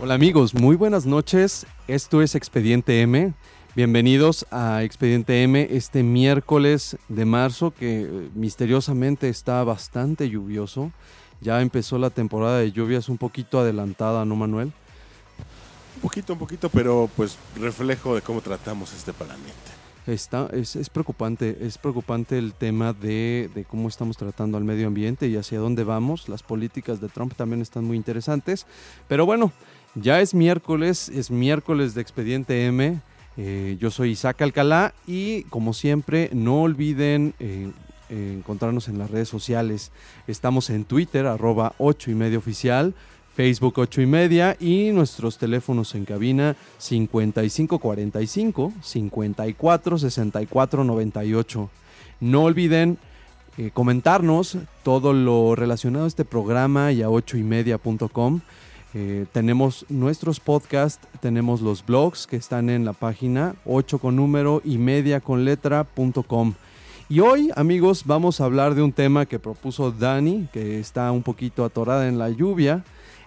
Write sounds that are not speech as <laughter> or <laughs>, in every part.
Hola amigos, muy buenas noches. Esto es Expediente M. Bienvenidos a Expediente M este miércoles de marzo que eh, misteriosamente está bastante lluvioso. Ya empezó la temporada de lluvias un poquito adelantada, ¿no, Manuel? Un poquito, un poquito, pero pues reflejo de cómo tratamos este planeta. Está, es, es preocupante, es preocupante el tema de, de cómo estamos tratando al medio ambiente y hacia dónde vamos. Las políticas de Trump también están muy interesantes. Pero bueno, ya es miércoles, es miércoles de Expediente M. Eh, yo soy Isaac Alcalá y como siempre no olviden eh, encontrarnos en las redes sociales. Estamos en Twitter, arroba 8 y oficial. Facebook 8 y media y nuestros teléfonos en cabina 5545 54 64 98. No olviden eh, comentarnos todo lo relacionado a este programa y a 8 y media.com. Eh, tenemos nuestros podcasts, tenemos los blogs que están en la página 8 con número y media con letra.com. Y hoy, amigos, vamos a hablar de un tema que propuso Dani, que está un poquito atorada en la lluvia,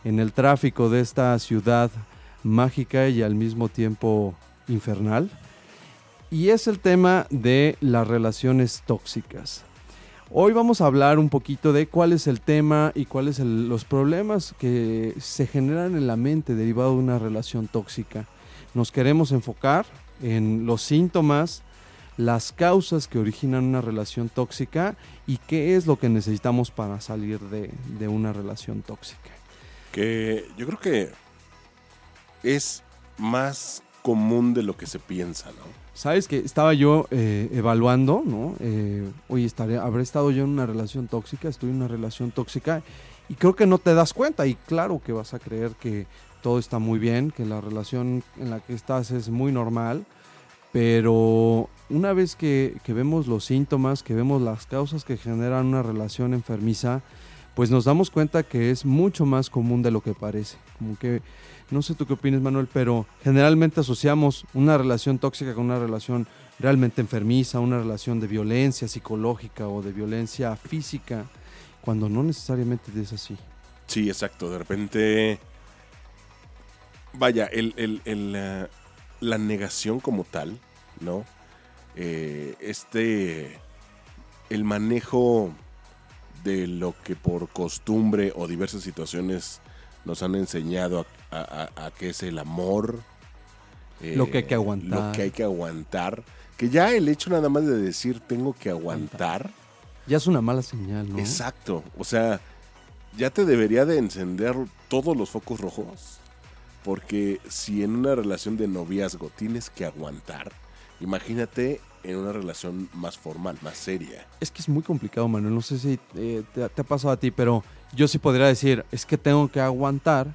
en el tráfico de esta ciudad mágica y al mismo tiempo infernal. Y es el tema de las relaciones tóxicas. Hoy vamos a hablar un poquito de cuál es el tema y cuáles son los problemas que se generan en la mente derivado de una relación tóxica. Nos queremos enfocar en los síntomas, las causas que originan una relación tóxica y qué es lo que necesitamos para salir de, de una relación tóxica. Que yo creo que es más común de lo que se piensa, ¿no? Sabes que estaba yo eh, evaluando, ¿no? Eh, oye, estaré, habré estado yo en una relación tóxica, estoy en una relación tóxica y creo que no te das cuenta y claro que vas a creer que todo está muy bien, que la relación en la que estás es muy normal, pero una vez que, que vemos los síntomas, que vemos las causas que generan una relación enfermiza, pues nos damos cuenta que es mucho más común de lo que parece. Como que, no sé tú qué opinas, Manuel, pero generalmente asociamos una relación tóxica con una relación realmente enfermiza, una relación de violencia psicológica o de violencia física, cuando no necesariamente es así. Sí, exacto. De repente. Vaya, la negación como tal, ¿no? Eh, este. El manejo de lo que por costumbre o diversas situaciones nos han enseñado a, a- a- a qué es el amor. eh, Lo que hay que aguantar. Lo que hay que aguantar. Que ya el hecho nada más de decir tengo que aguantar. Ya es una mala señal, ¿no? Exacto. O sea, ya te debería de encender todos los focos rojos. Porque si en una relación de noviazgo tienes que aguantar, imagínate en una relación más formal, más seria. Es que es muy complicado, Manuel. No sé si eh, te, te ha pasado a ti, pero yo sí podría decir, es que tengo que aguantar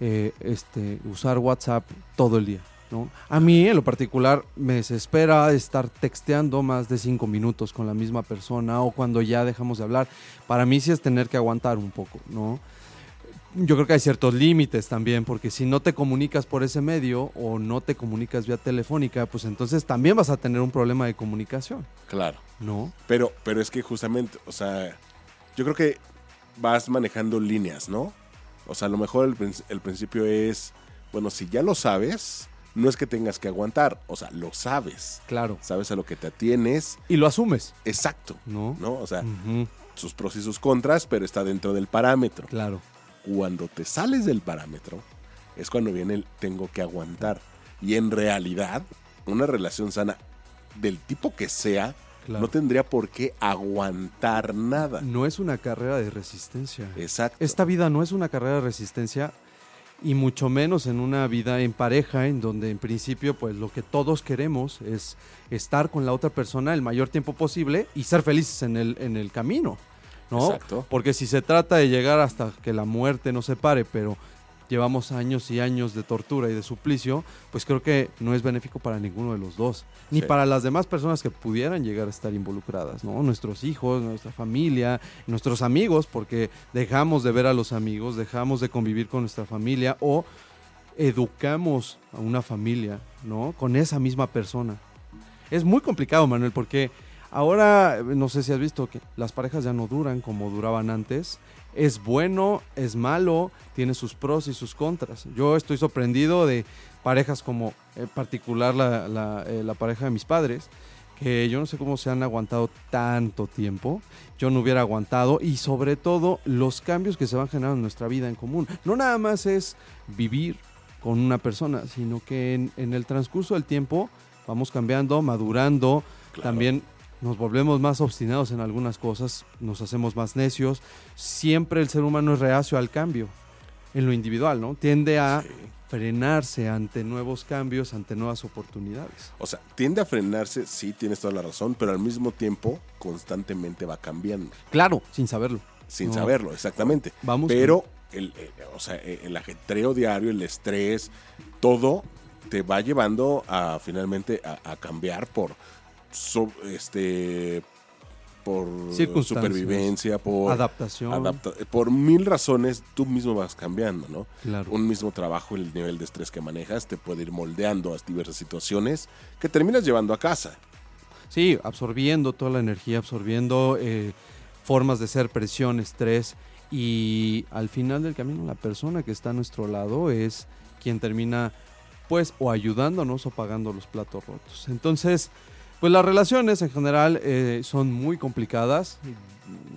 eh, este, usar WhatsApp todo el día. ¿no? A mí, en lo particular, me desespera estar texteando más de cinco minutos con la misma persona o cuando ya dejamos de hablar. Para mí sí es tener que aguantar un poco, ¿no? Yo creo que hay ciertos límites también, porque si no te comunicas por ese medio o no te comunicas vía telefónica, pues entonces también vas a tener un problema de comunicación, Claro. ¿no? Pero, pero es que justamente, o sea, yo creo que vas manejando líneas, ¿no? O sea, a lo mejor el, el principio es, bueno, si ya lo sabes, no es que tengas que aguantar, o sea, lo sabes. Claro. Sabes a lo que te atienes. Y lo asumes, Exacto. ¿no? ¿No? O sea, sus pros y sus contras, pero está dentro del parámetro. Claro. Cuando te sales del parámetro, es cuando viene el tengo que aguantar. Y en realidad, una relación sana del tipo que sea, Claro. no tendría por qué aguantar nada. No es una carrera de resistencia. Exacto. Esta vida no es una carrera de resistencia y mucho menos en una vida en pareja en donde en principio pues lo que todos queremos es estar con la otra persona el mayor tiempo posible y ser felices en el, en el camino, ¿no? Exacto. Porque si se trata de llegar hasta que la muerte nos separe, pero llevamos años y años de tortura y de suplicio, pues creo que no es benéfico para ninguno de los dos, ni Sí. para las demás personas que pudieran llegar a estar involucradas, ¿no? Nuestros hijos, nuestra familia, nuestros amigos, porque dejamos de ver a los amigos, dejamos de convivir con nuestra familia o educamos a una familia, ¿no? Con esa misma persona. Es muy complicado, Manuel, porque ahora, no sé si has visto que las parejas ya no duran como duraban antes. Es bueno, es malo, tiene sus pros y sus contras. Yo estoy sorprendido de parejas como en particular la, la, eh, la pareja de mis padres, que yo no sé cómo se han aguantado tanto tiempo. Yo no hubiera aguantado y sobre todo los cambios que se van generando en nuestra vida en común. No nada más es vivir con una persona, sino que en, en el transcurso del tiempo vamos cambiando, madurando, Claro. también nos volvemos más obstinados en algunas cosas, nos hacemos más necios. Siempre el ser humano es reacio al cambio, en lo individual, ¿no? Tiende a Sí. frenarse ante nuevos cambios, ante nuevas oportunidades. O sea, tiende a frenarse, sí, tienes toda la razón, pero al mismo tiempo constantemente va cambiando, Claro, sin saberlo. sin No. saberlo, exactamente. Vamos Pero el, eh, o sea, eh, el ajetreo diario, el estrés, todo te va llevando a finalmente a, a cambiar por so- este por supervivencia, por Adaptación. adapta- por mil razones tú mismo vas cambiando, ¿no? Claro. Un mismo trabajo, el nivel de estrés que manejas te puede ir moldeando a diversas situaciones que terminas llevando a casa. Sí, absorbiendo toda la energía, absorbiendo eh, formas de ser, presión, estrés. Y al final del camino, la persona que está a nuestro lado es quien termina, pues, o ayudándonos o pagando los platos rotos. Entonces, pues las relaciones en general eh, son muy complicadas.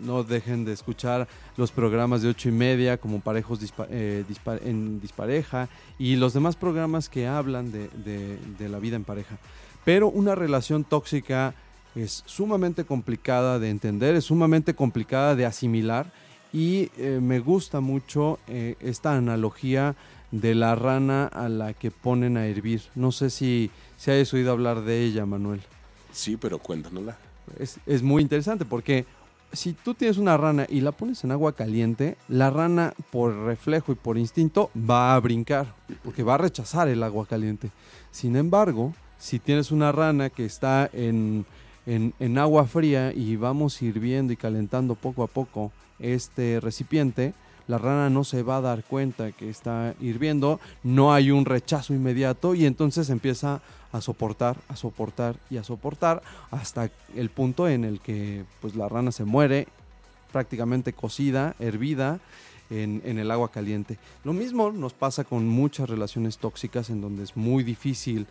No dejen de escuchar los programas de ocho y media como Parejos eh, en Dispareja y los demás programas que hablan de la vida en pareja. Pero una relación tóxica es sumamente complicada de entender, es sumamente complicada de asimilar y eh, me gusta mucho eh, esta analogía de la rana a la que ponen a hervir. No sé si, si hayas oído hablar de ella, Manuel. Sí, pero cuéntanosla. Es, es muy interesante porque si tú tienes una rana y la pones en agua caliente, la rana por reflejo y por instinto va a brincar porque va a rechazar el agua caliente. Sin embargo, si tienes una rana que está en, en- en agua fría y vamos hirviendo y calentando poco a poco este recipiente, la rana no se va a dar cuenta que está hirviendo, no hay un rechazo inmediato y entonces empieza a soportar, a soportar y a soportar hasta el punto en el que pues la rana se muere prácticamente cocida, hervida en, en el agua caliente. Lo mismo nos pasa con muchas relaciones tóxicas en donde es muy difícil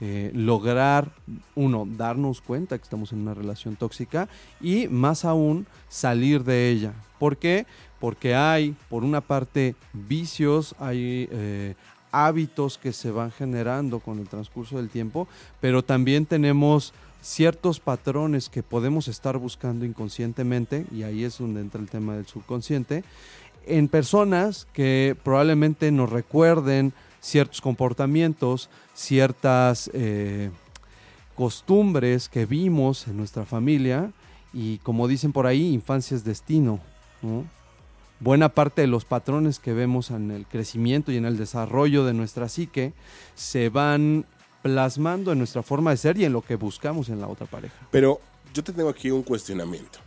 eh, lograr, uno, darnos cuenta que estamos en una relación tóxica y más aún salir de ella. ¿Por qué? Porque hay, por una parte, vicios, hay eh, hábitos que se van generando con el transcurso del tiempo, pero también tenemos ciertos patrones que podemos estar buscando inconscientemente, y ahí es donde entra el tema del subconsciente, en personas que probablemente nos recuerden ciertos comportamientos, ciertas eh, costumbres que vimos en nuestra familia y como dicen por ahí, infancia es destino. ¿no? Buena parte de los patrones que vemos en el crecimiento y en el desarrollo de nuestra psique se van plasmando en nuestra forma de ser y en lo que buscamos en la otra pareja. Pero yo te tengo aquí un cuestionamiento.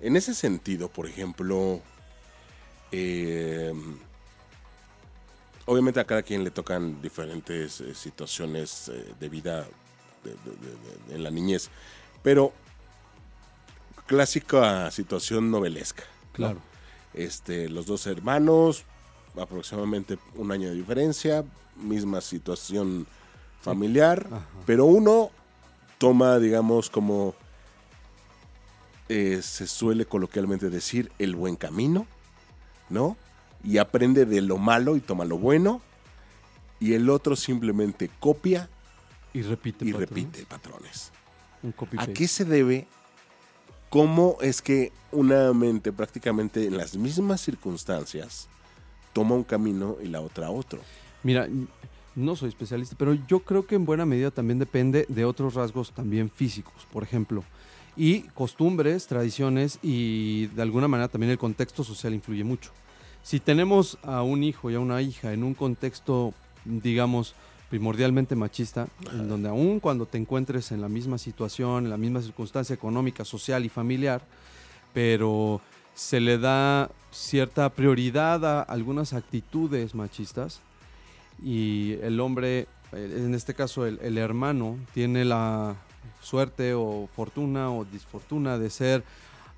En ese sentido, por ejemplo, eh, obviamente a cada quien le tocan diferentes eh, situaciones eh, de vida en la niñez, pero clásica situación novelesca. ¿no? Este, los dos hermanos, aproximadamente un año de diferencia, misma situación familiar, pero uno toma, digamos, como eh, se suele coloquialmente decir, el buen camino, ¿no? Y aprende de lo malo y toma lo bueno, y el otro simplemente copia Y repite. y patrón. repite patrones. ¿A qué se debe? ¿Cómo es que una mente prácticamente en las mismas circunstancias toma un camino y la otra otro? Mira, no soy especialista, pero yo creo que en buena medida también depende de otros rasgos también físicos, por ejemplo, y costumbres, tradiciones y de alguna manera también el contexto social influye mucho. Si tenemos a un hijo y a una hija en un contexto, digamos, primordialmente machista, en donde aún cuando te encuentres en la misma situación, en la misma circunstancia económica, social y familiar, pero se le da cierta prioridad a algunas actitudes machistas y el hombre, eh, en este caso el, hermano, tiene la suerte o fortuna o disfortuna de ser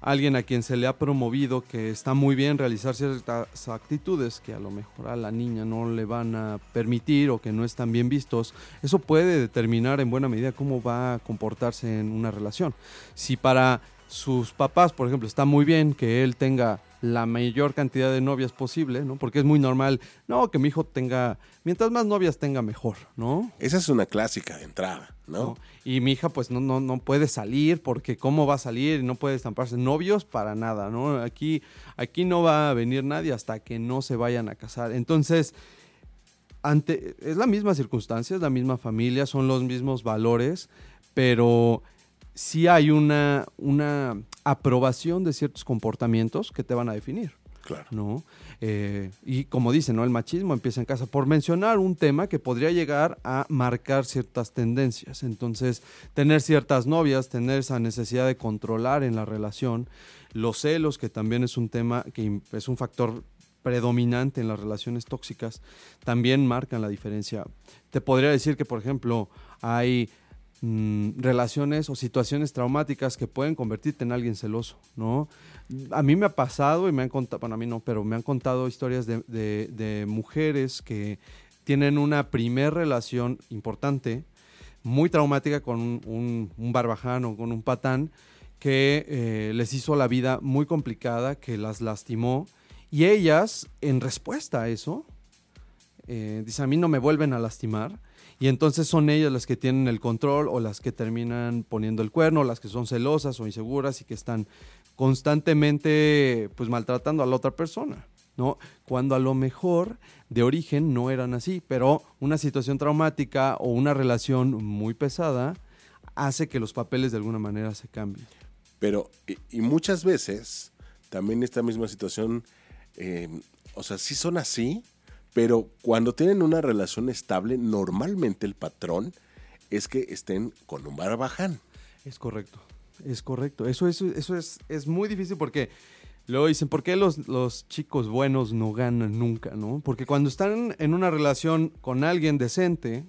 alguien a quien se le ha promovido que está muy bien realizar ciertas actitudes que a lo mejor a la niña no le van a permitir o que no están bien vistos, eso puede determinar en buena medida cómo va a comportarse en una relación. Si para sus papás, por ejemplo, está muy bien que él tenga la mayor cantidad de novias posible, ¿no? Porque es muy normal, no, que mi hijo tenga, mientras más novias tenga mejor, ¿no? Esa es una clásica de entrada, ¿no? ¿no? Y mi hija pues no, no, no puede salir porque cómo va a salir, no puede estamparse novios para nada, ¿no? Aquí, aquí no va a venir nadie hasta que no se vayan a casar. Entonces, ante, es la misma circunstancia, es la misma familia, son los mismos valores, pero sí hay una, una aprobación de ciertos comportamientos que te van a definir. Claro. ¿no? Eh, y como dicen, ¿no? El machismo empieza en casa. Por mencionar un tema que podría llegar a marcar ciertas tendencias. Entonces, tener ciertas novias, tener esa necesidad de controlar en la relación, los celos, que también es un tema que es un factor predominante en las relaciones tóxicas, también marcan la diferencia. Te podría decir que, por ejemplo, hay mm, relaciones o situaciones traumáticas que pueden convertirte en alguien celoso, ¿no? A mí me ha pasado y me han contado, bueno, a mí no, pero me han contado historias de, mujeres que tienen una primer relación importante, muy traumática con un, un- barbaján o con un patán, que eh, les hizo la vida muy complicada, que las lastimó, y ellas, en respuesta a eso, eh, dicen, a mí no me vuelven a lastimar, y entonces son ellas las que tienen el control o las que terminan poniendo el cuerno, las que son celosas o inseguras y que están constantemente pues maltratando a la otra persona, ¿no? Cuando a lo mejor de origen no eran así, pero una situación traumática o una relación muy pesada hace que los papeles de alguna manera se cambien. Pero, y, muchas veces, también esta misma situación, eh, o sea, sí son así, pero cuando tienen una relación estable, normalmente el patrón es que estén con un barbaján. Es correcto, es correcto. Eso, eso, es, es muy difícil porque luego dicen, ¿por qué los, los chicos buenos no ganan nunca? ¿no? Porque cuando están en una relación con alguien decente,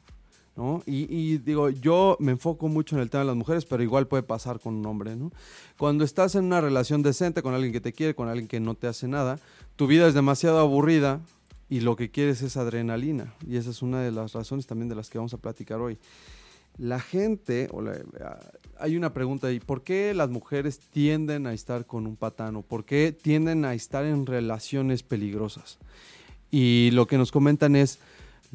¿no? Y, y digo, yo me enfoco mucho en el tema de las mujeres, pero igual puede pasar con un hombre, ¿no? Cuando estás en una relación decente con alguien que te quiere, con alguien que no te hace nada, tu vida es demasiado aburrida y lo que quieres es adrenalina. Y esa es una de las razones también de las que vamos a platicar hoy. La gente, hay una pregunta ahí, ¿por qué las mujeres tienden a estar con un patán o por qué tienden a estar en relaciones peligrosas? Y lo que nos comentan es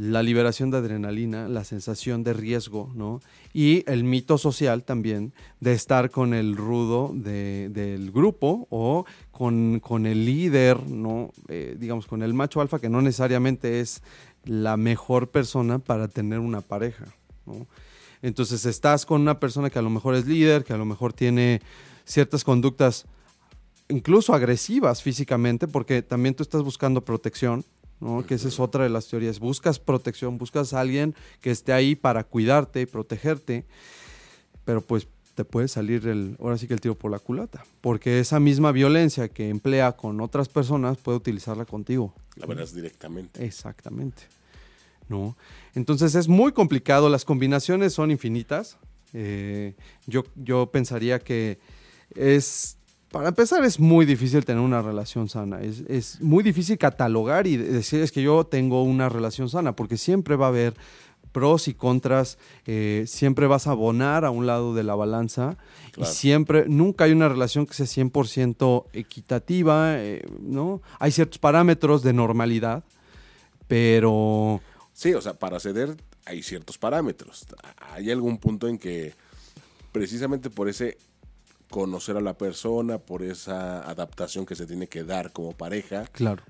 la liberación de adrenalina, la sensación de riesgo, ¿no? Y el mito social también de estar con el rudo de- del grupo o con, con el líder, ¿no? Eh, digamos, con el macho alfa que no necesariamente es la mejor persona para tener una pareja, ¿no? Entonces estás con una persona que a lo mejor es líder, que a lo mejor tiene ciertas conductas incluso agresivas físicamente, porque también tú estás buscando protección, ¿no? Que esa es otra de las teorías. Buscas protección, buscas a alguien que esté ahí para cuidarte y protegerte, pero pues te puede salir el, ahora sí que el tiro por la culata, porque esa misma violencia que emplea con otras personas puede utilizarla contigo. La verás directamente. Exactamente. ¿No? Entonces es muy complicado, las combinaciones son infinitas. Eh, yo, yo pensaría que es, para empezar, es muy difícil tener una relación sana. Es, es muy difícil catalogar y decir es que yo tengo una relación sana, porque siempre va a haber pros y contras, eh, siempre vas a abonar a un lado de la balanza Claro. y siempre, nunca hay una relación que sea 100% equitativa, eh, ¿no? Hay ciertos parámetros de normalidad, pero Sí, o sea, para ceder hay ciertos parámetros. Hay algún punto en que precisamente por ese conocer a la persona, por esa adaptación que se tiene que dar como pareja, Claro.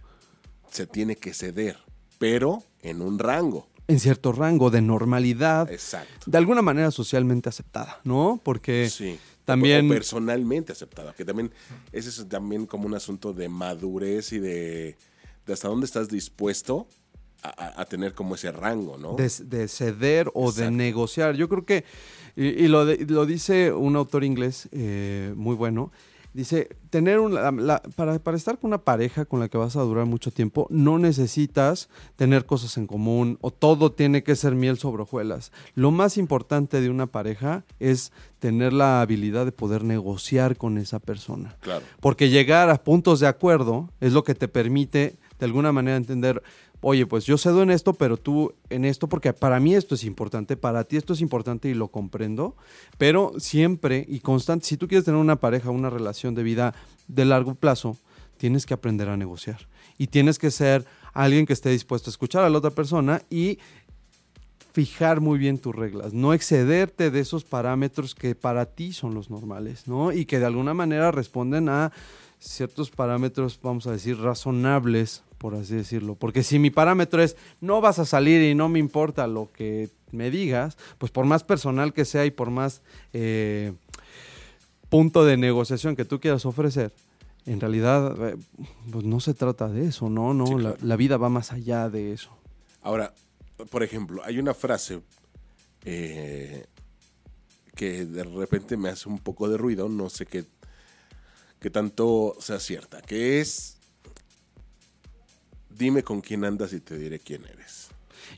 se tiene que ceder, pero en un rango. En cierto rango de normalidad, Exacto. de alguna manera socialmente aceptada, ¿no? Porque Sí. también- O personalmente aceptada, que también ese es también como un asunto de madurez y de, de hasta dónde estás dispuesto a, tener como ese rango, ¿no? de, de ceder o de negociar. Yo creo que, y, y lo, de- lo dice un autor inglés eh, muy bueno, dice, tener un, la- la- para, para estar con una pareja con la que vas a durar mucho tiempo, no necesitas tener cosas en común o todo tiene que ser miel sobre hojuelas. Lo más importante de una pareja es tener la habilidad de poder negociar con esa persona. Claro. Porque llegar a puntos de acuerdo es lo que te permite de alguna manera entender, oye, pues yo cedo en esto, pero tú en esto, porque para mí esto es importante, para ti esto es importante y lo comprendo, pero siempre y constante, si tú quieres tener una pareja, una relación de vida de largo plazo, tienes que aprender a negociar y tienes que ser alguien que esté dispuesto a escuchar a la otra persona y fijar muy bien tus reglas, no excederte de esos parámetros que para ti son los normales, ¿no? Y que de alguna manera responden a ciertos parámetros, vamos a decir, razonables, por así decirlo. Porque si mi parámetro es no vas a salir y no me importa lo que me digas, pues por más personal que sea y por más eh, punto de negociación que tú quieras ofrecer, en realidad eh, pues no se trata de eso, ¿no? no Sí, la, claro. la vida va más allá de eso. Ahora, por ejemplo, hay una frase eh, que de repente me hace un poco de ruido, no sé qué, qué tanto sea cierta, que es, dime con quién andas y te diré quién eres.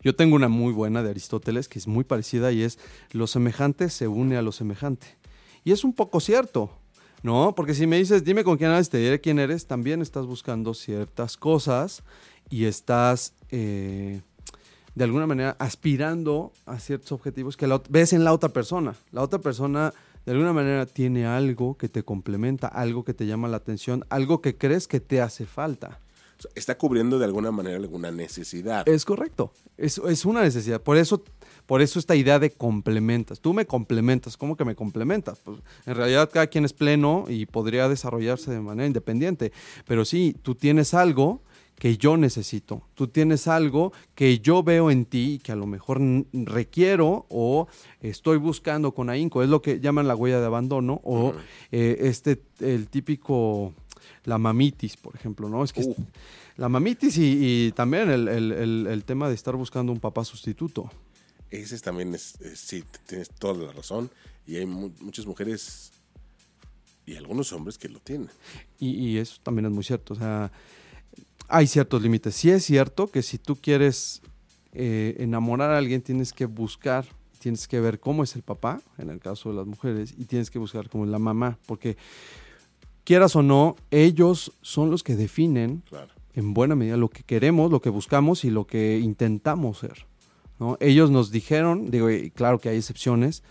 Yo tengo una muy buena de Aristóteles que es muy parecida y es lo semejante se une a lo semejante. Y es un poco cierto, ¿no? Porque si me dices, dime con quién andas, te diré quién eres, también estás buscando ciertas cosas y estás eh, de alguna manera aspirando a ciertos objetivos que ves en la otra persona. La otra persona de alguna manera tiene algo que te complementa, algo que te llama la atención, algo que crees que te hace falta. Está cubriendo de alguna manera alguna necesidad. Es correcto. Es, es una necesidad. Por eso, por eso esta idea de complementas. Tú me complementas. ¿Cómo que me complementas? Pues, en realidad cada quien es pleno y podría desarrollarse de manera independiente. Pero sí, tú tienes algo que yo necesito. Tú tienes algo que yo veo en ti y que a lo mejor requiero o estoy buscando con ahínco. Es lo que llaman la huella de abandono o eh, este, el típico, la mamitis, por ejemplo, ¿no? Es que Uh. la mamitis y, y también el, el- el- el tema de estar buscando un papá sustituto. Ese es también es, es- sí, tienes toda la razón. Y hay mu- muchas mujeres y algunos hombres que lo tienen. Y, y eso también es muy cierto. O sea, hay ciertos límites. Sí es cierto que si tú quieres eh, enamorar a alguien, tienes que buscar, tienes que ver cómo es el papá, en el caso de las mujeres, y tienes que buscar cómo es la mamá. Porque quieras o no, ellos son los que definen Claro. en buena medida lo que queremos, lo que buscamos y lo que intentamos ser. ¿no? Ellos nos dijeron, digo, y claro que hay excepciones,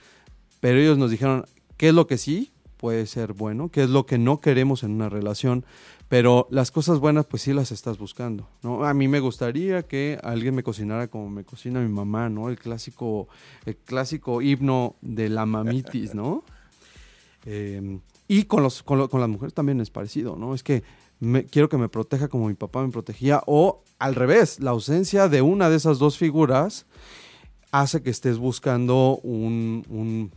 pero ellos nos dijeron qué es lo que sí puede ser bueno, qué es lo que no queremos en una relación, pero las cosas buenas pues sí las estás buscando, ¿no? A mí me gustaría que alguien me cocinara como me cocina mi mamá, ¿no? El clásico, el clásico himno de la mamitis, ¿no? <laughs> Eh, y con, los, con, lo- con las mujeres también es parecido, ¿no? Es que me- quiero que me proteja como mi papá me protegía, o al revés, la ausencia de una de esas dos figuras hace que estés buscando un, un-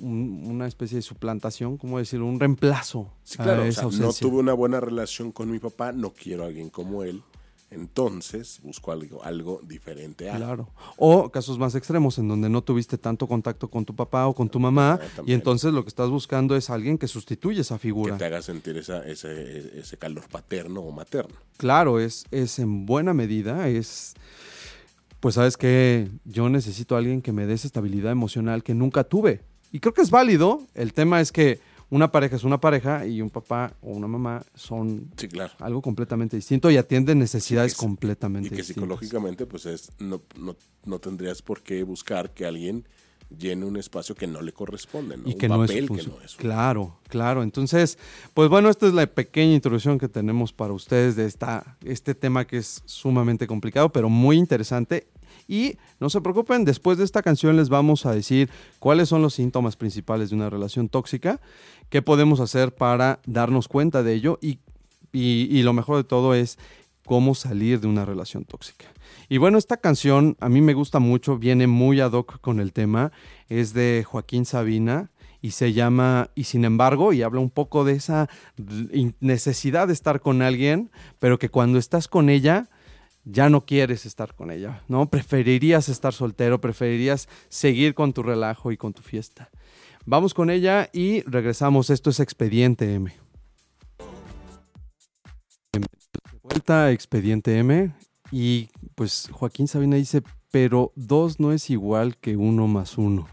una especie de suplantación, ¿cómo decirlo? Un reemplazo Sí, claro, a o esa sea, no tuve una buena relación con mi papá, no quiero a alguien como él. Entonces busco algo, algo diferente a. Claro. O casos más extremos en donde no tuviste tanto contacto con tu papá o con tu mamá Ah, y también. entonces lo que estás buscando es alguien que sustituye esa Que figura. te haga sentir esa, ese, ese calor paterno o materno. Claro, es, es en buena medida, es, pues sabes que yo necesito a alguien que me dé esa estabilidad emocional que nunca tuve. Y creo que es válido, el tema es que una pareja es una pareja y un papá o una mamá son Sí, claro. algo completamente distinto y atienden necesidades completamente Y que distintas. psicológicamente, pues es, no, no, no tendrías por qué buscar que alguien llene un espacio que no le corresponde, ¿no? y un que no es, papel su que no es. Claro, claro. Entonces, pues bueno, esta es la pequeña introducción que tenemos para ustedes de esta, este tema que es sumamente complicado, pero muy interesante Y no se preocupen, después de esta canción les vamos a decir cuáles son los síntomas principales de una relación tóxica, qué podemos hacer para darnos cuenta de ello y, y, lo mejor de todo es cómo salir de una relación tóxica. Y bueno, esta canción a mí me gusta mucho, viene muy ad hoc con el tema, es de Joaquín Sabina y se llama Y sin embargo, y habla un poco de esa necesidad de estar con alguien, pero que cuando estás con ella ya no quieres estar con ella, ¿no? Preferirías estar soltero, preferirías seguir con tu relajo y con tu fiesta. Vamos con ella y regresamos. Esto es Expediente M. Vuelta Expediente M y pues Joaquín Sabina dice, pero dos no es igual que uno más uno.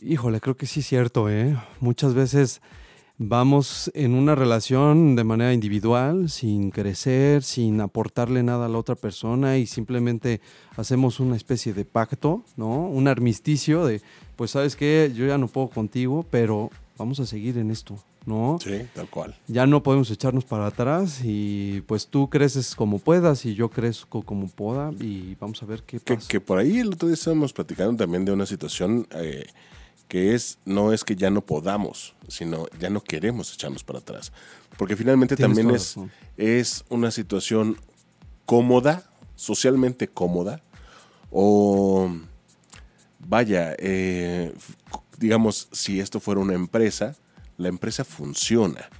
Híjole, creo que sí es cierto, ¿eh? Muchas veces vamos en una relación de manera individual, sin crecer, sin aportarle nada a la otra persona y simplemente hacemos una especie de pacto, ¿no? Un armisticio de, pues sabes qué, yo ya no puedo contigo, pero vamos a seguir en esto, ¿no? Sí, tal cual. Ya no podemos echarnos para atrás y pues tú creces como puedas y yo crezco como pueda y vamos a ver qué Que, pasa. que por ahí el otro día estábamos platicando también de una situación eh, que es, no es que ya no podamos, sino ya no queremos echarnos para atrás. Porque finalmente Tienes también es, es una situación cómoda, socialmente cómoda, o vaya, eh, digamos, si esto fuera una empresa, la empresa funciona,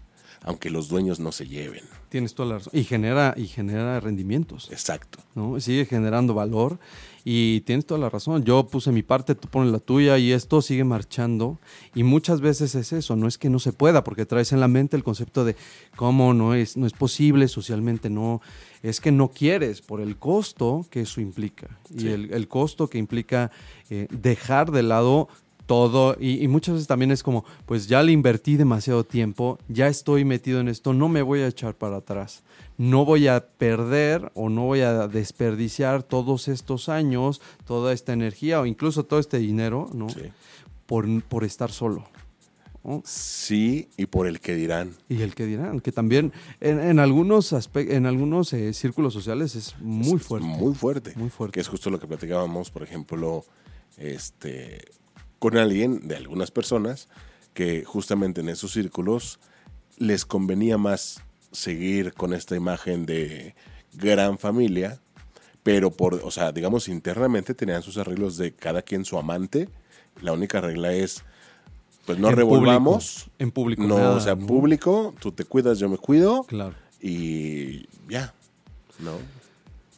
aunque los dueños no se lleven. Tienes toda la razón. Y genera, y genera rendimientos. Exacto. ¿no? Sigue generando valor y tienes toda la razón. Yo puse mi parte, tú pones la tuya y esto sigue marchando. Y muchas veces es eso, no es que no se pueda, porque traes en la mente el concepto de cómo no es, no es posible socialmente, no, es que no quieres por el costo que eso implica. Y el costo que implica eh, dejar de lado todo y, y muchas veces también es como, pues ya le invertí demasiado tiempo, ya estoy metido en esto, no me voy a echar para atrás, no voy a perder o no voy a desperdiciar todos estos años, toda esta energía o incluso todo este dinero, ¿no? Sí. Por, por estar solo. ¿no? Sí, y por el que dirán. Y el que dirán, que también en, en algunos aspe- en algunos eh, círculos sociales es muy Es fuerte. Muy fuerte. Muy fuerte. Que es justo lo que platicábamos, por ejemplo, este, con alguien de algunas personas que justamente en esos círculos les convenía más seguir con esta imagen de gran familia, pero por, o sea, digamos internamente tenían sus arreglos de cada quien su amante. La única regla es, pues no En revolvamos. público, en público No, nada, o sea, ¿no? público, tú te cuidas, yo me cuido Claro. y ya, ¿no?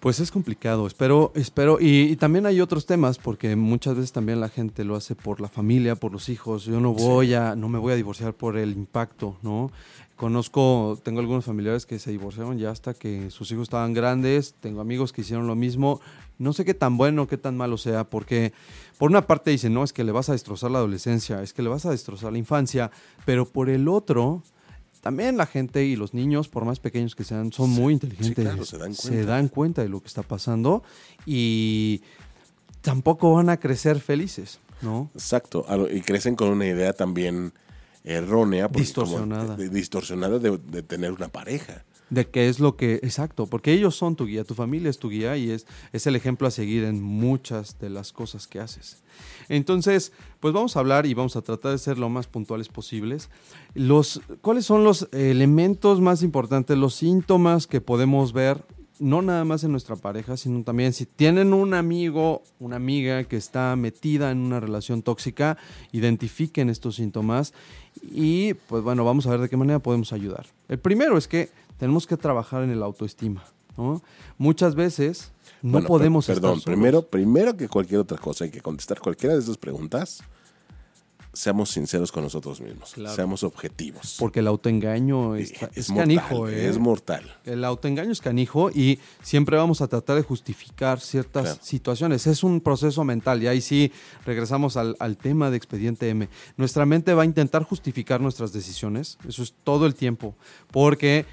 Pues es complicado, espero, espero, y, y también hay otros temas, porque muchas veces también la gente lo hace por la familia, por los hijos. Yo no voy a, no me voy a divorciar por el impacto, ¿no? Conozco, tengo algunos familiares que se divorciaron ya hasta que sus hijos estaban grandes, tengo amigos que hicieron lo mismo. No sé qué tan bueno, qué tan malo sea, porque por una parte dicen, no, es que le vas a destrozar la adolescencia, es que le vas a destrozar la infancia, pero por el otro, también la gente y los niños, por más pequeños que sean, son muy inteligentes. claro, se dan Se cuenta. dan cuenta de lo que está pasando y tampoco van a crecer felices, ¿no? Exacto, y crecen con una idea también errónea, como- Distorsionada. de- distorsionada de, de tener una pareja. De qué es lo que, exacto, porque ellos son tu guía, tu familia es tu guía y es, es el ejemplo a seguir en muchas de las cosas que haces. Entonces, pues vamos a hablar y vamos a tratar de ser lo más puntuales posibles. Los, ¿Cuáles son los elementos más importantes, los síntomas que podemos ver, no nada más en nuestra pareja, sino también si tienen un amigo, una amiga que está metida en una relación tóxica, identifiquen estos síntomas y pues bueno, vamos a ver de qué manera podemos ayudar. El primero es que tenemos que trabajar en el autoestima. ¿no? Muchas veces no Bueno, per- podemos Perdón, estar primero, primero que cualquier otra cosa, hay que contestar cualquiera de estas preguntas. Seamos sinceros con nosotros mismos. Claro. Seamos objetivos. porque el autoengaño está- es, mortal, canijo. ¿eh? Es mortal. El autoengaño es canijo y siempre vamos a tratar de justificar ciertas Claro. situaciones. Es un proceso mental y ahí sí regresamos al, al tema de expediente M. Nuestra mente va a intentar justificar nuestras decisiones, eso es todo el tiempo, porque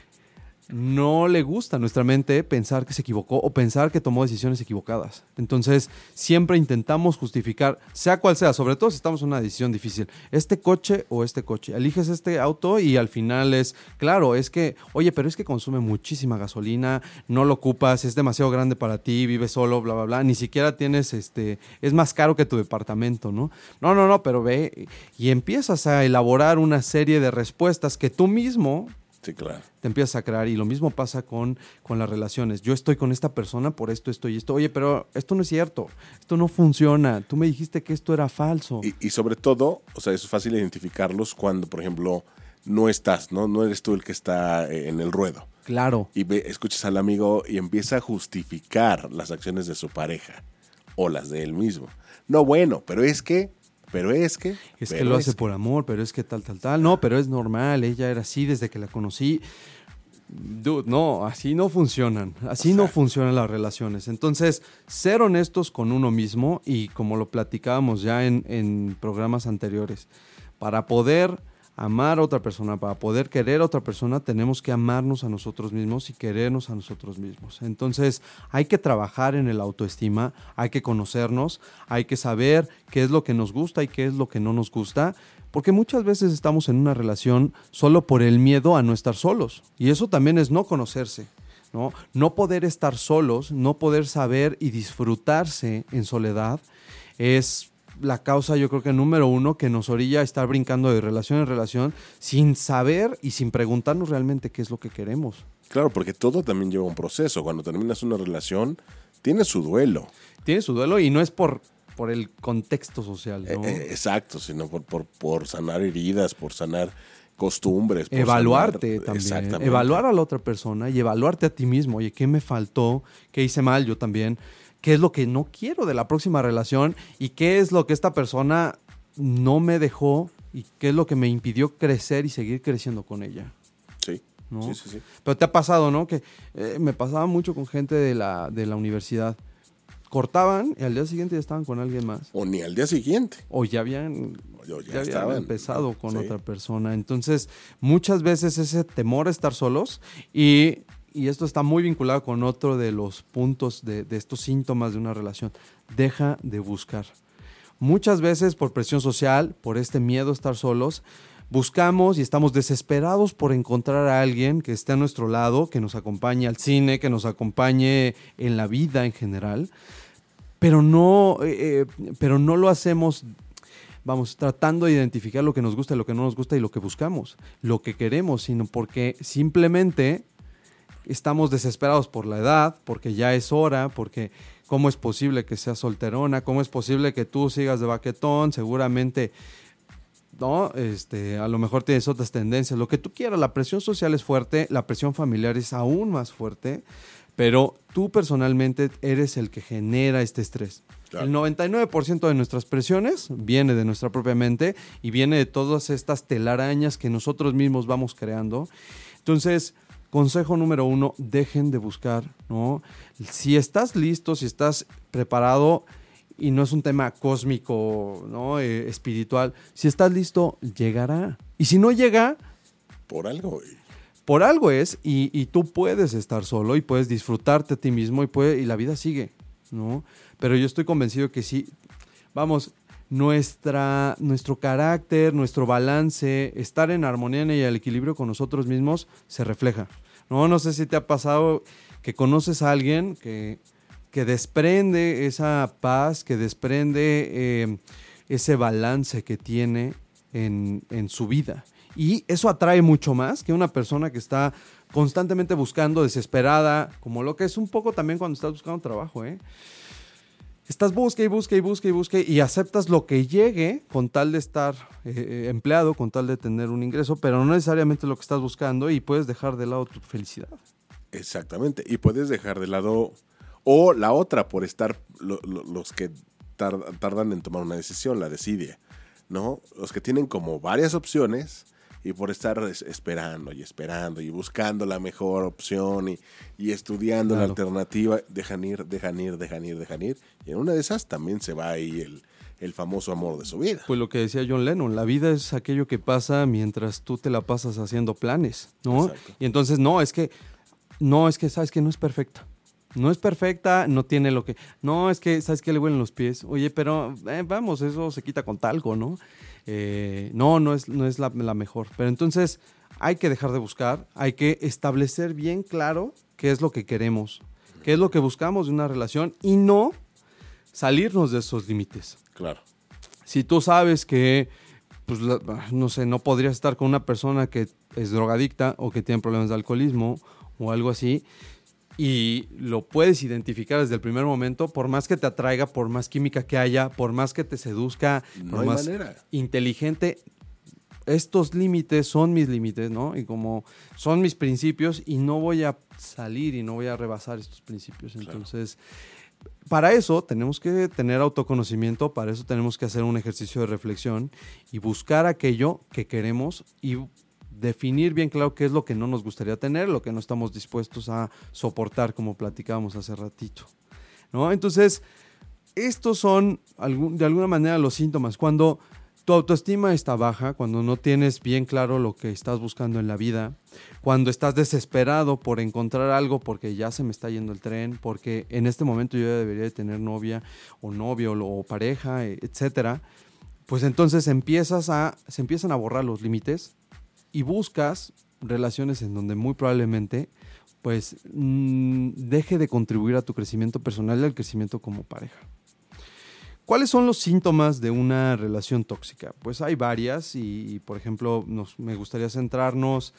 no le gusta a nuestra mente pensar que se equivocó o pensar que tomó decisiones equivocadas. Entonces, siempre intentamos justificar, sea cual sea, sobre todo si estamos en una decisión difícil, este coche o este coche. Eliges este auto y al final es, claro, es que, oye, pero es que consume muchísima gasolina, no lo ocupas, es demasiado grande para ti, vives solo, bla, bla, bla, ni siquiera tienes, este, es más caro que tu departamento, ¿no? No, no, no, pero ve y empiezas a elaborar una serie de respuestas que tú mismo Sí, claro. te empiezas a crear y lo mismo pasa con, con las relaciones. Yo estoy con esta persona por esto, esto y esto. Oye, pero esto no es cierto, esto no funciona. Tú me dijiste que esto era falso. Y, y sobre todo, o sea, es fácil identificarlos cuando, por ejemplo, no estás, ¿no? No eres tú el que está eh, en el ruedo. Claro, Y ve- escuchas al amigo y empieza a justificar las acciones de su pareja o las de él mismo. No, bueno, pero es que, pero es que. es que lo hace por amor, pero es que tal, tal, tal. No, pero es normal, ella era así desde que la conocí. Dude, no, así no funcionan. Así no funcionan las relaciones. Entonces, ser honestos con uno mismo y como lo platicábamos ya en, en programas anteriores, para poder amar a otra persona, para poder querer a otra persona, tenemos que amarnos a nosotros mismos y querernos a nosotros mismos. Entonces, hay que trabajar en el autoestima, hay que conocernos, hay que saber qué es lo que nos gusta y qué es lo que no nos gusta, porque muchas veces estamos en una relación solo por el miedo a no estar solos. Y eso también es no conocerse. ¿no? no poder estar solos, no poder saber y disfrutarse en soledad es la causa, yo creo que número uno, que nos orilla a estar brincando de relación en relación sin saber y sin preguntarnos realmente qué es lo que queremos. Claro, porque todo también lleva un proceso. Cuando terminas una relación, tiene su duelo. Tiene su duelo y no es por, por el contexto social, ¿no? Eh, eh, exacto, sino por, por, por sanar heridas, por sanar costumbres. por Evaluarte sanar- también. Exactamente. Evaluar a la otra persona y evaluarte a ti mismo. Oye, ¿qué me faltó? ¿Qué hice mal? Yo también. ¿Qué es lo que no quiero de la próxima relación? ¿Y qué es lo que esta persona no me dejó? ¿Y qué es lo que me impidió crecer y seguir creciendo con ella? Sí, ¿no? sí, sí, sí. Pero te ha pasado, ¿no? Que eh, me pasaba mucho con gente de la, de la universidad. Cortaban y al día siguiente ya estaban con alguien más. O ni al día siguiente. O ya habían, O ya- ya ya habían estaban. empezado con otra persona. Entonces, muchas veces ese temor a estar solos y, y esto está muy vinculado con otro de los puntos de, estos síntomas de una relación. Deja de buscar. Muchas veces por presión social, por este miedo a estar solos, buscamos y estamos desesperados por encontrar a alguien que esté a nuestro lado, que nos acompañe al cine, que nos acompañe en la vida en general, pero no, eh, eh, pero no lo hacemos, vamos, tratando de identificar lo que nos gusta, lo que no nos gusta y lo que buscamos, lo que queremos, sino porque simplemente estamos desesperados por la edad, porque ya es hora, porque cómo es posible que seas solterona, cómo es posible que tú sigas de baquetón, seguramente ¿no? Este, a lo mejor tienes otras tendencias, lo que tú quieras, la presión social es fuerte, la presión familiar es aún más fuerte, pero tú personalmente eres el que genera este estrés. Claro. El 99% de nuestras presiones viene de nuestra propia mente y viene de todas estas telarañas que nosotros mismos vamos creando. Entonces, consejo número uno, dejen de buscar, ¿no? Si estás listo, si estás preparado, y no es un tema cósmico, ¿no? Eh, espiritual, si estás listo, llegará. Y si no llega, Por algo. güey. por algo es, y, y tú puedes estar solo y puedes disfrutarte a ti mismo y, puede, y la vida sigue, ¿no? Pero yo estoy convencido que sí, vamos, nuestra, nuestro carácter, nuestro balance, estar en armonía y el equilibrio con nosotros mismos se refleja. No, no sé si te ha pasado que conoces a alguien que, que desprende esa paz, que desprende eh, ese balance que tiene en, en su vida. Y eso atrae mucho más que una persona que está constantemente buscando, desesperada, como lo que es un poco también cuando estás buscando trabajo, ¿eh? Estás busca y busca y busca y busca y aceptas lo que llegue con tal de estar eh, eh, empleado, con tal de tener un ingreso, pero no necesariamente lo que estás buscando y puedes dejar de lado tu felicidad. Exactamente. Y puedes dejar de lado. O la otra, por estar lo- lo- los que tar- tardan en tomar una decisión, la desidia. ¿No? Los que tienen como varias opciones y por estar es- esperando y esperando y buscando la mejor opción y, y estudiando la alternativa, dejan ir, dejan ir, dejan ir, dejan ir. Y en una de esas también se va ahí el, el famoso amor de su vida. Pues lo que decía John Lennon, la vida es aquello que pasa mientras tú te la pasas haciendo planes, ¿no? Exacto. Y entonces, no, es que no, es que sabes que no es perfecta. No es perfecta, no tiene lo que. No, es que, ¿sabes qué le huelen los pies? Oye, pero eh, vamos, eso se quita con talco, ¿no? Eh, no, no es, no es la, la mejor. Pero entonces hay que dejar de buscar, hay que establecer bien claro qué es lo que queremos, qué es lo que buscamos de una relación y no salirnos de esos límites. Claro. Si tú sabes que, pues, la- no sé, no podrías estar con una persona que es drogadicta o que tiene problemas de alcoholismo o algo así, y lo puedes identificar desde el primer momento, por más que te atraiga, por más química que haya, por más que te seduzca, No por más manera. inteligente, estos límites son mis límites, ¿no? Y como son mis principios y no voy a salir y no voy a rebasar estos principios. Entonces, para eso tenemos que tener autoconocimiento, para eso tenemos que hacer un ejercicio de reflexión y buscar aquello que queremos y definir bien claro qué es lo que no nos gustaría tener, lo que no estamos dispuestos a soportar, como platicábamos hace ratito. ¿no? Entonces, estos son de alguna manera los síntomas. Cuando tu autoestima está baja, cuando no tienes bien claro lo que estás buscando en la vida, cuando estás desesperado por encontrar algo porque ya se me está yendo el tren, porque en este momento yo debería de tener novia o novio o pareja, etcétera, pues entonces empiezas a, se empiezan a borrar los límites y buscas relaciones en donde muy probablemente pues mm, deje de contribuir a tu crecimiento personal y al crecimiento como pareja. ¿Cuáles son los síntomas de una relación tóxica? Pues hay varias y, y, por ejemplo, nos, me gustaría centrarnos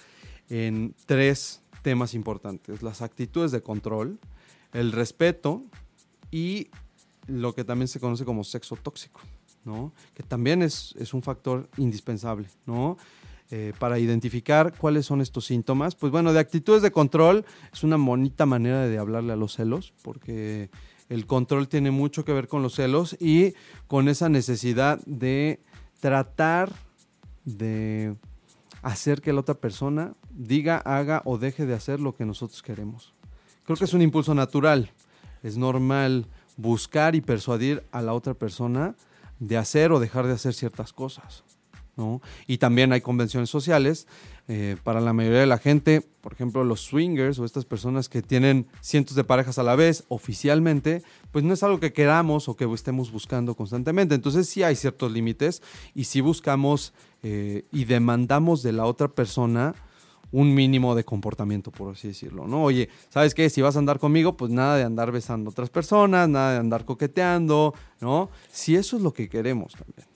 en tres temas importantes. Las actitudes de control, el respeto y lo que también se conoce como sexo tóxico, ¿no? Que también es, es un factor indispensable, ¿no? Eh, para identificar cuáles son estos síntomas. Pues bueno, de actitudes de control es una bonita manera de hablarle a los celos, porque el control tiene mucho que ver con los celos y con esa necesidad de tratar de hacer que la otra persona diga, haga o deje de hacer lo que nosotros queremos. Creo que es un impulso natural. Es normal buscar y persuadir a la otra persona de hacer o dejar de hacer ciertas cosas. ¿No? Y también hay convenciones sociales. eh, para la mayoría de la gente, por ejemplo, los swingers o estas personas que tienen cientos de parejas a la vez oficialmente, pues no es algo que queramos o que estemos buscando constantemente. Entonces sí hay ciertos límites y sí buscamos eh, y demandamos de la otra persona un mínimo de comportamiento, por así decirlo, ¿no? Oye, ¿sabes qué? Si vas a andar conmigo, pues nada de andar besando a otras personas, nada de andar coqueteando, ¿no? Si eso es lo que queremos también.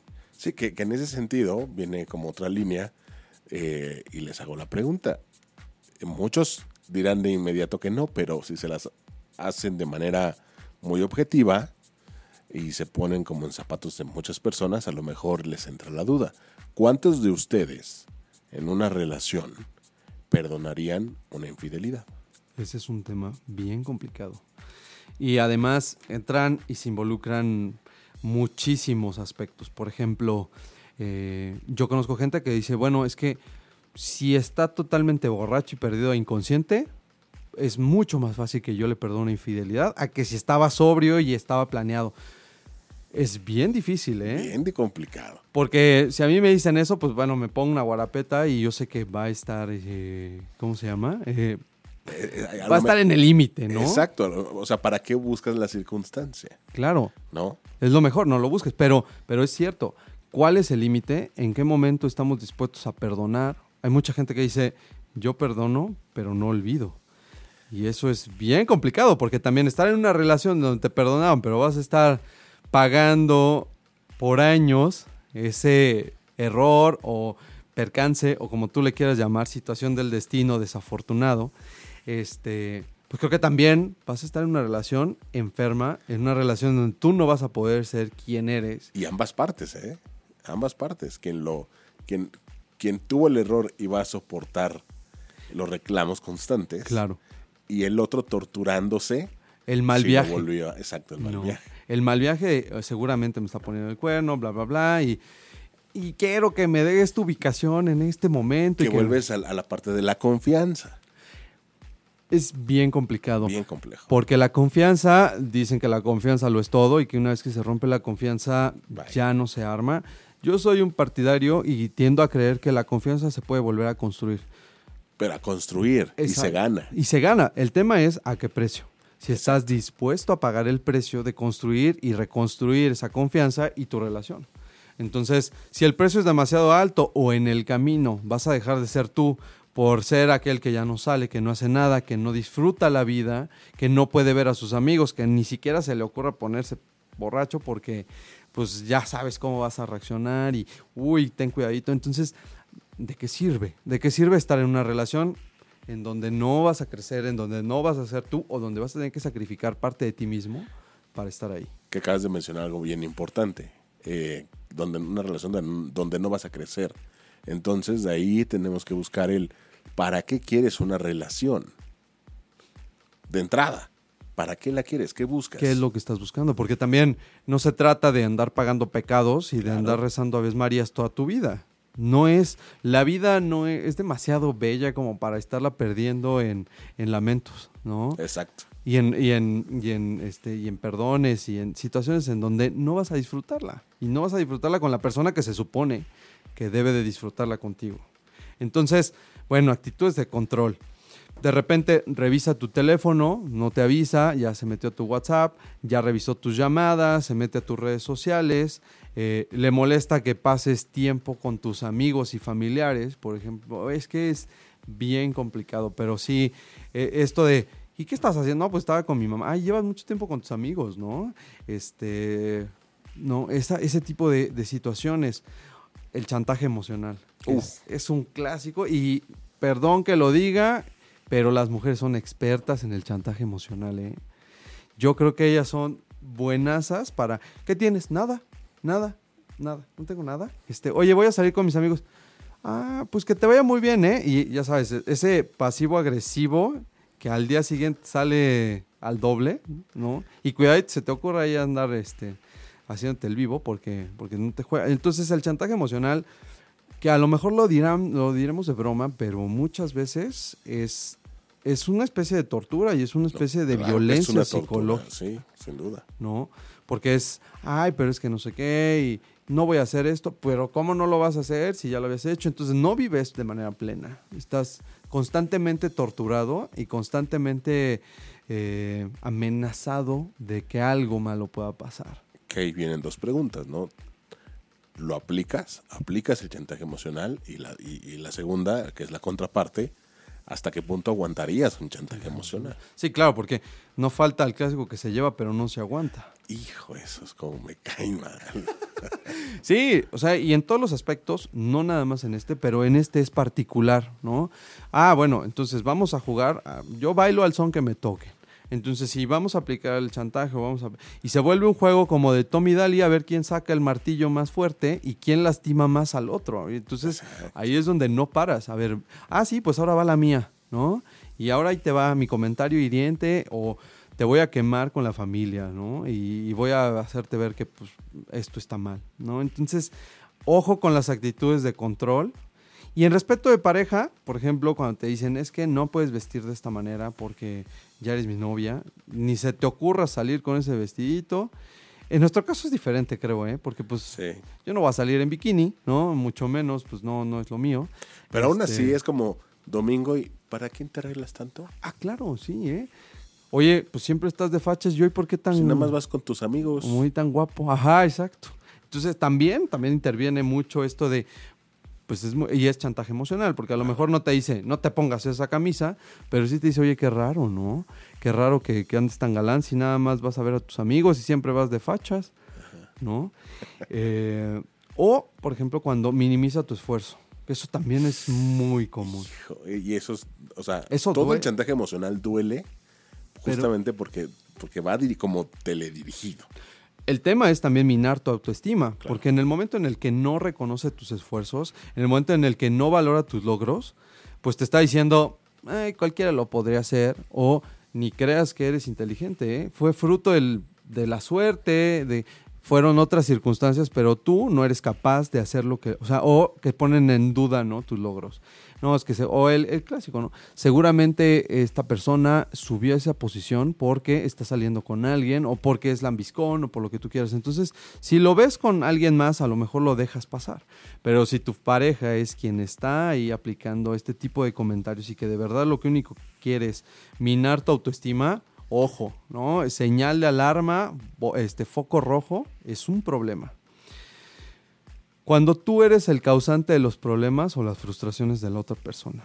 Sí, que, en ese sentido viene como otra línea eh, y les hago la pregunta. Muchos dirán de inmediato que no, pero si se las hacen de manera muy objetiva y se ponen como en zapatos de muchas personas, a lo mejor les entra la duda. ¿Cuántos de ustedes en una relación perdonarían una infidelidad? Ese es un tema bien complicado. Y además entran y se involucran muchísimos aspectos. Por ejemplo, eh, yo conozco gente que dice, bueno, es que si está totalmente borracho y perdido e inconsciente, es mucho más fácil que yo le perdone infidelidad a que si estaba sobrio y estaba planeado. Es bien difícil, ¿eh? Bien de complicado. Porque si a mí me dicen eso, pues bueno, me pongo una guarapeta y yo sé que va a estar, eh, ¿cómo se llama? Eh, Eh, eh, va a estar en el límite, ¿no? Exacto. O sea, ¿para qué buscas la circunstancia? Claro, ¿No? es lo mejor, no lo busques, pero, pero es cierto. ¿Cuál es el límite? ¿En qué momento estamos dispuestos a perdonar? Hay mucha gente que dice, yo perdono, pero no olvido. Y eso es bien complicado, porque también estar en una relación donde te perdonaron, pero vas a estar pagando por años ese error o percance, o como tú le quieras llamar, situación del destino desafortunado, este, pues creo que también vas a estar en una relación enferma, en una relación donde tú no vas a poder ser quien eres. Y ambas partes, ¿eh? Ambas partes. Quien lo, quien, quien tuvo el error y va a soportar los reclamos constantes. Claro. Y el otro torturándose. El mal no viaje. volvió exacto, el mal No. viaje. El mal viaje eh, seguramente me está poniendo el cuerno, bla, bla, bla. Y, y quiero que me des tu ubicación en este momento. y Que vuelves a la parte de la confianza. Es bien complicado. Bien complejo. Porque la confianza, dicen que la confianza lo es todo y que una vez que se rompe la confianza Bye. ya no se arma. Yo soy un partidario y tiendo a creer que la confianza se puede volver a construir. Pero a construir y se gana. Y se gana. El tema es a qué precio. Si estás dispuesto a pagar el precio de construir y reconstruir esa confianza y tu relación. Entonces, si el precio es demasiado alto o en el camino vas a dejar de ser tú por ser aquel que ya no sale, que no hace nada, que no disfruta la vida, que no puede ver a sus amigos, que ni siquiera se le ocurra ponerse borracho porque pues ya sabes cómo vas a reaccionar y uy, ten cuidadito. Entonces, ¿de qué sirve? ¿De qué sirve estar en una relación en donde no vas a crecer, en donde no vas a ser tú o donde vas a tener que sacrificar parte de ti mismo para estar ahí? Que acabas de mencionar algo bien importante. eh, donde una relación don- donde no vas a crecer. Entonces, de ahí tenemos que buscar el ¿para qué quieres una relación? De entrada, ¿para qué la quieres? ¿Qué buscas? ¿Qué es lo que estás buscando? Porque también no se trata de andar pagando pecados y de Claro. andar rezando Aves Marías toda tu vida. No es, la vida no es, es demasiado bella como para estarla perdiendo en, en lamentos, ¿no? Exacto. y en, y en, y en, este, y en perdones y en situaciones en donde no vas a disfrutarla. Y no vas a disfrutarla con la persona que se supone que debe de disfrutarla contigo. Entonces, bueno, actitudes de control. De repente revisa tu teléfono, no te avisa, ya se metió a tu WhatsApp, ya revisó tus llamadas, se mete a tus redes sociales, eh, le molesta que pases tiempo con tus amigos y familiares, por ejemplo. Es que es bien complicado, pero sí, eh, esto de, ¿y qué estás haciendo? No, pues estaba con mi mamá. Ay, llevas mucho tiempo con tus amigos, ¿no? Este, no, ese tipo de situaciones. El chantaje emocional. Es, es un clásico y perdón que lo diga, pero las mujeres son expertas en el chantaje emocional, ¿eh? Yo creo que ellas son buenasas para... ¿Qué tienes? Nada, nada, nada. No tengo nada. Este, oye, voy a salir con mis amigos. Ah, pues que te vaya muy bien, ¿eh? Y ya sabes, ese pasivo agresivo que al día siguiente sale al doble, ¿no? Y cuidado, se te ocurra ahí andar este, haciéndote el vivo porque, porque no te juega. Entonces el chantaje emocional, que a lo mejor lo, dirán, lo diremos de broma, pero muchas veces es, es una especie de tortura y es una especie de Claro es violencia tortura, psicológica. Sí, sin duda. ¿no? Porque es, ay, pero es que no sé qué, y no voy a hacer esto, pero ¿cómo no lo vas a hacer si ya lo habías hecho? Entonces no vives de manera plena. Estás constantemente torturado y constantemente eh, amenazado de que algo malo pueda pasar. Que ahí vienen dos preguntas, ¿no? ¿Lo aplicas? ¿Aplicas el chantaje emocional? Y la, y, y la segunda, que es la contraparte, ¿hasta qué punto aguantarías un chantaje emocional? Sí, claro, porque no falta el clásico que se lleva pero no se aguanta. Hijo, eso es como me cae mal. <laughs> Sí, o sea, y en todos los aspectos, no nada más en este, pero en este es particular, ¿no? Ah, bueno, entonces vamos a jugar, ah, yo bailo al son que me toque. Entonces, si vamos a aplicar el chantaje, vamos a... Y se vuelve un juego como de Tommy Daly a ver quién saca el martillo más fuerte y quién lastima más al otro. Entonces, ahí es donde no paras. A ver, ah, sí, pues ahora va la mía, ¿no? Y ahora ahí te va mi comentario hiriente o te voy a quemar con la familia, ¿no? Y, y voy a hacerte ver que pues, esto está mal, ¿no? Entonces, ojo con las actitudes de control. Y en respeto de pareja, por ejemplo, cuando te dicen es que no puedes vestir de esta manera porque ya eres mi novia, ni se te ocurra salir con ese vestidito. En nuestro caso es diferente, creo, ¿eh? Porque pues Sí. yo no voy a salir en bikini, ¿no? Mucho menos, pues no, no es lo mío. Pero aún Este, así es como domingo y ¿para quién te arreglas tanto? Ah, claro, sí, ¿eh? Oye, pues siempre estás de fachas, yo, ¿y por qué tan... Si nada más vas con tus amigos. Muy tan guapo. Ajá, exacto. Entonces también, también interviene mucho esto de, pues es, mu- y es chantaje emocional, porque a lo mejor no te dice, no te pongas esa camisa, pero sí te dice, oye, qué raro, ¿no? Qué raro que, que andes tan galán si nada más vas a ver a tus amigos y siempre vas de fachas, ¿no? Eh, o, por ejemplo, cuando minimiza tu esfuerzo. Eso también es muy común. Hijo, Y eso es, o sea, Eso todo duele. el chantaje emocional duele Pero- justamente porque, porque va como teledirigido. El tema es también minar tu autoestima, porque en el momento en el que no reconoce tus esfuerzos, en el momento en el que no valora tus logros, pues te está diciendo, "Ay, cualquiera lo podría hacer, o ni creas que eres inteligente, ¿eh? fue fruto del- de la suerte, de, fueron otras circunstancias, pero tú no eres capaz de hacer lo que, o que ponen en duda, ¿no? Tus logros. No, es que, se, o el, clásico, ¿no? Seguramente esta persona subió a esa posición porque está saliendo con alguien o porque es lambiscón o por lo que tú quieras. Entonces, si lo ves con alguien más, a lo mejor lo dejas pasar. Pero si tu pareja es quien está ahí aplicando este tipo de comentarios y que de verdad lo que único quiere es minar tu autoestima, ojo, ¿no? Señal de alarma, este foco rojo, es un problema. Cuando tú eres el causante de los problemas o las frustraciones de la otra persona.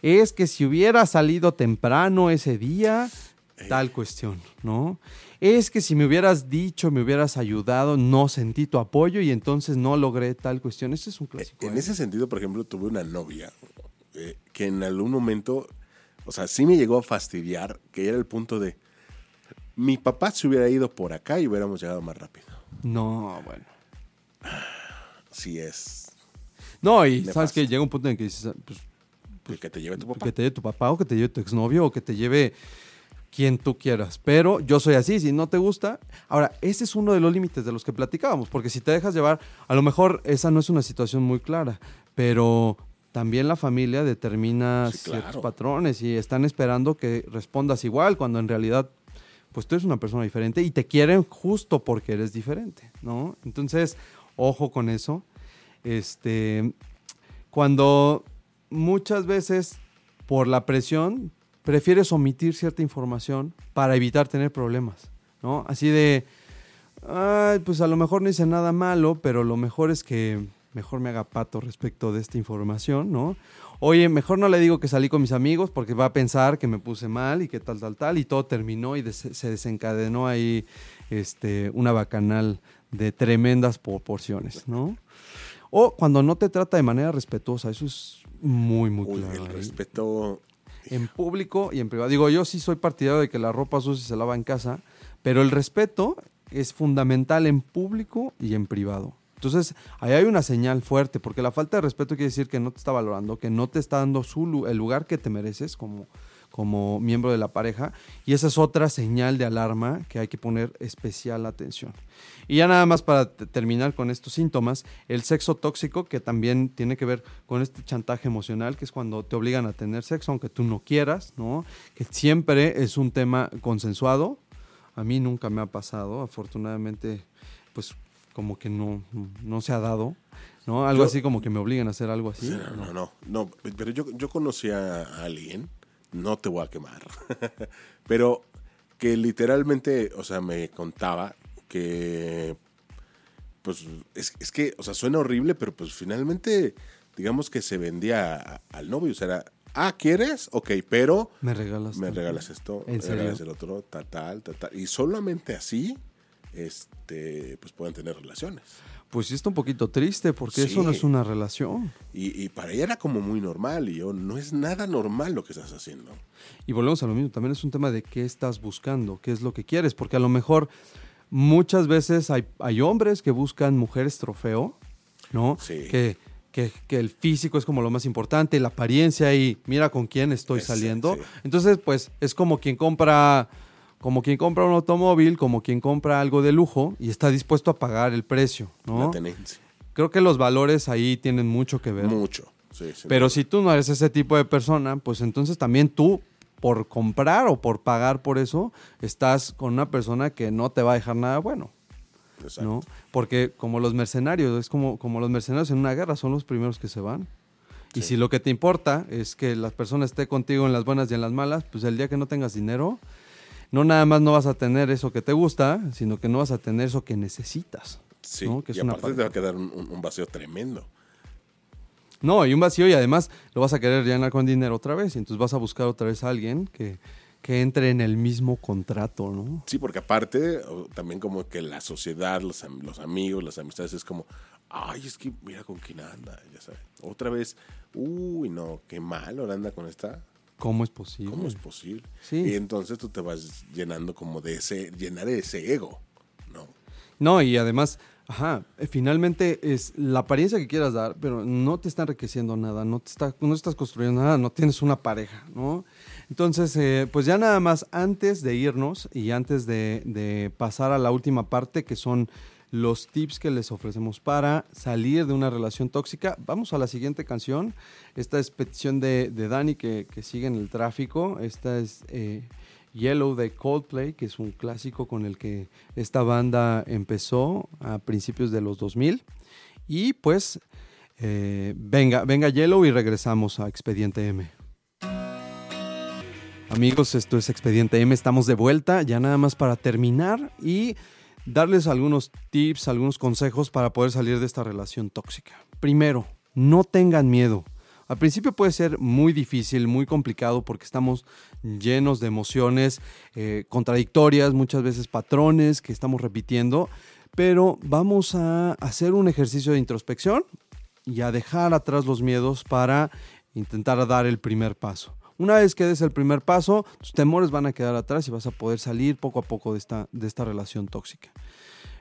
Es que si hubiera salido temprano ese día, tal cuestión, ¿no? Es que si me hubieras dicho, me hubieras ayudado, no sentí tu apoyo y entonces no logré tal cuestión. Ese es un clásico. En ¿eh? ese sentido, por ejemplo, tuve una novia eh, que en algún momento, o sea, sí me llegó a fastidiar, que era el punto de, mi papá se hubiera ido por acá y hubiéramos llegado más rápido. No, bueno. Sí es No, y sabes pasa. que llega un punto en que dices, pues, el que te lleve tu papá. que te lleve tu papá o que te lleve tu exnovio o que te lleve quien tú quieras. Pero yo soy así, si no te gusta. Ahora, ese es uno de los límites de los que platicábamos, porque si te dejas llevar, a lo mejor esa no es una situación muy clara, pero también la familia determina Sí, ciertos claro. patrones y están esperando que respondas igual cuando en realidad pues tú eres una persona diferente y te quieren justo porque eres diferente, ¿no? Entonces, ojo con eso. Este, cuando muchas veces por la presión prefieres omitir cierta información para evitar tener problemas, ¿no? Así de, "Ay, pues a lo mejor no hice nada malo, pero lo mejor es que mejor me haga pato respecto de esta información, ¿no? Oye, mejor no le digo que salí con mis amigos porque va a pensar que me puse mal y que tal, tal, tal, y todo terminó y des- se desencadenó ahí este, una bacanal de tremendas proporciones, ¿no? O cuando no te trata de manera respetuosa, eso es muy, muy Uy, claro. el respeto, En público y en privado. Digo, yo sí soy partidario de que la ropa sucia se lava en casa, pero el respeto es fundamental en público y en privado. Entonces, ahí hay una señal fuerte, porque la falta de respeto quiere decir que no te está valorando, que no te está dando su, el lugar que te mereces como, como miembro de la pareja, y esa es otra señal de alarma que hay que poner especial atención. Y ya nada más para te- terminar con estos síntomas, el sexo tóxico, que también tiene que ver con este chantaje emocional, que es cuando te obligan a tener sexo, aunque tú no quieras, ¿no? Que siempre es un tema consensuado. A mí nunca me ha pasado, afortunadamente, pues como que no, no se ha dado, ¿no? Algo Yo- así como que me obligan a hacer algo así. no, no, no, no, pero yo, yo conocí a alguien, no te voy a quemar, <laughs> pero que literalmente, o sea, me contaba que, pues, es, es que, o sea, suena horrible, pero pues finalmente, digamos que se vendía a- al novio, o sea, era, ah, ¿quieres? Ok, pero Me regalas. me regalas esto, ¿En me regalas el otro, tal, tal, tal, tal. Y solamente así, este, pues pueden tener relaciones. Pues sí está un poquito triste porque Sí. eso no es una relación. Y, y para ella era como muy normal, y yo, no es nada normal lo que estás haciendo. Y volvemos a lo mismo, también es un tema de qué estás buscando, qué es lo que quieres, porque a lo mejor muchas veces hay, hay hombres que buscan mujeres trofeo, ¿no? Sí. Que, que, que el físico es como lo más importante, la apariencia y mira con quién estoy saliendo. sí. Entonces, pues es como quien compra como quien compra un automóvil, como quien compra algo de lujo y está dispuesto a pagar el precio, ¿no? La tenencia. Creo que los valores ahí tienen mucho que ver. Mucho. Sí, sí. Pero si tú no eres ese tipo de persona, pues entonces también tú, por comprar o por pagar por eso, estás con una persona que no te va a dejar nada bueno, Exacto. ¿no? Porque como los mercenarios, es como, como los mercenarios en una guerra, son los primeros que se van. Y si lo que te importa es que la persona esté contigo en las buenas y en las malas, pues el día que no tengas dinero, no nada más no vas a tener eso que te gusta, sino que no vas a tener eso que necesitas. Sí, ¿no? Que es y una aparte te va a quedar un, vacío tremendo. No, y un vacío y además lo vas a querer llenar con dinero otra vez. Y entonces vas a buscar otra vez a alguien que, que entre en el mismo contrato, ¿no? Sí, porque aparte, también como que la sociedad, los, los amigos, las amistades, es como, ay, es que mira con quién anda, ya sabes. Otra vez, uy, no, qué mal, ahora anda con esta. ¿Cómo es posible? ¿Cómo es posible? Sí. Y entonces tú te vas llenando como de ese, llenar de ese ego, ¿no? No, y además, ajá, eh, finalmente es la apariencia que quieras dar, pero no te está enriqueciendo nada, no te está, no estás construyendo nada, no tienes una pareja, ¿no? Entonces, eh, pues ya nada más antes de irnos y antes de, de pasar a la última parte, que son los tips que les ofrecemos para salir de una relación tóxica. Vamos a la siguiente canción. Esta es petición de, de Dani que, que, sigue en el tráfico. Esta es eh, Yellow de Coldplay, que es un clásico con el que esta banda empezó a principios de los 2000. Y pues eh, venga, venga Yellow y regresamos a Expediente M. Amigos, esto es Expediente M, estamos de vuelta, ya nada más para terminar y darles algunos tips, algunos consejos para poder salir de esta relación tóxica. Primero, no tengan miedo. Al principio puede ser muy difícil, muy complicado porque estamos llenos de emociones eh, contradictorias, muchas veces patrones que estamos repitiendo, pero vamos a hacer un ejercicio de introspección y a dejar atrás los miedos para intentar dar el primer paso. Una vez que des el primer paso, tus temores van a quedar atrás y vas a poder salir poco a poco de esta, de esta relación tóxica.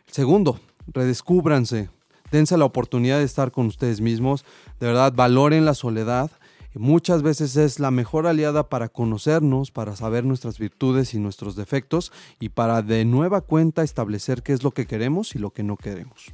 Segundo, redescúbranse. Dense la oportunidad de estar con ustedes mismos. De verdad, valoren la soledad. Muchas veces es la mejor aliada para conocernos, para saber nuestras virtudes y nuestros defectos y para de nueva cuenta establecer qué es lo que queremos y lo que no queremos.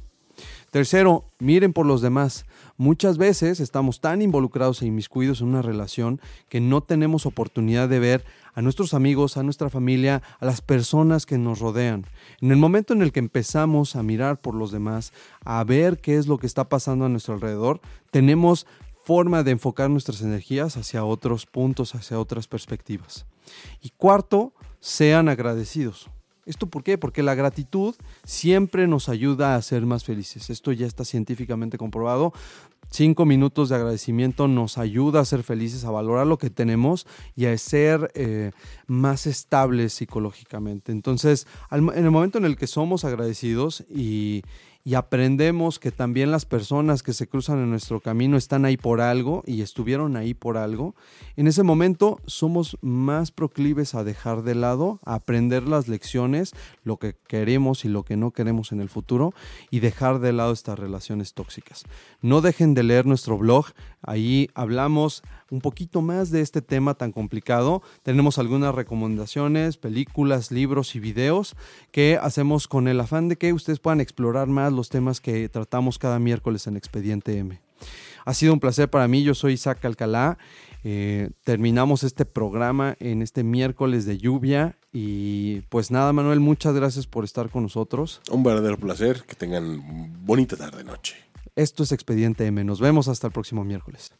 Tercero, miren por los demás. Muchas veces estamos tan involucrados e inmiscuidos en una relación que no tenemos oportunidad de ver a nuestros amigos, a nuestra familia, a las personas que nos rodean. En el momento en el que empezamos a mirar por los demás, a ver qué es lo que está pasando a nuestro alrededor, tenemos forma de enfocar nuestras energías hacia otros puntos, hacia otras perspectivas. Y cuarto, sean agradecidos. ¿Esto por qué? Porque la gratitud siempre nos ayuda a ser más felices. Esto ya está científicamente comprobado. Cinco minutos de agradecimiento nos ayuda a ser felices, a valorar lo que tenemos y a ser eh, más estables psicológicamente. Entonces, en el momento en el que somos agradecidos y, y aprendemos que también las personas que se cruzan en nuestro camino están ahí por algo y estuvieron ahí por algo, en ese momento somos más proclives a dejar de lado, a aprender las lecciones, lo que queremos y lo que no queremos en el futuro y dejar de lado estas relaciones tóxicas. No dejen de leer nuestro blog, ahí hablamos un poquito más de este tema tan complicado. Tenemos algunas recomendaciones, películas, libros y videos que hacemos con el afán de que ustedes puedan explorar más los temas que tratamos cada miércoles en Expediente M. Ha sido un placer para mí, yo soy Isaac Alcalá. Eh, terminamos este programa en este miércoles de lluvia y pues nada, Manuel, muchas gracias por estar con nosotros. Un verdadero placer, que tengan bonita tarde noche. Esto es Expediente M, nos vemos hasta el próximo miércoles.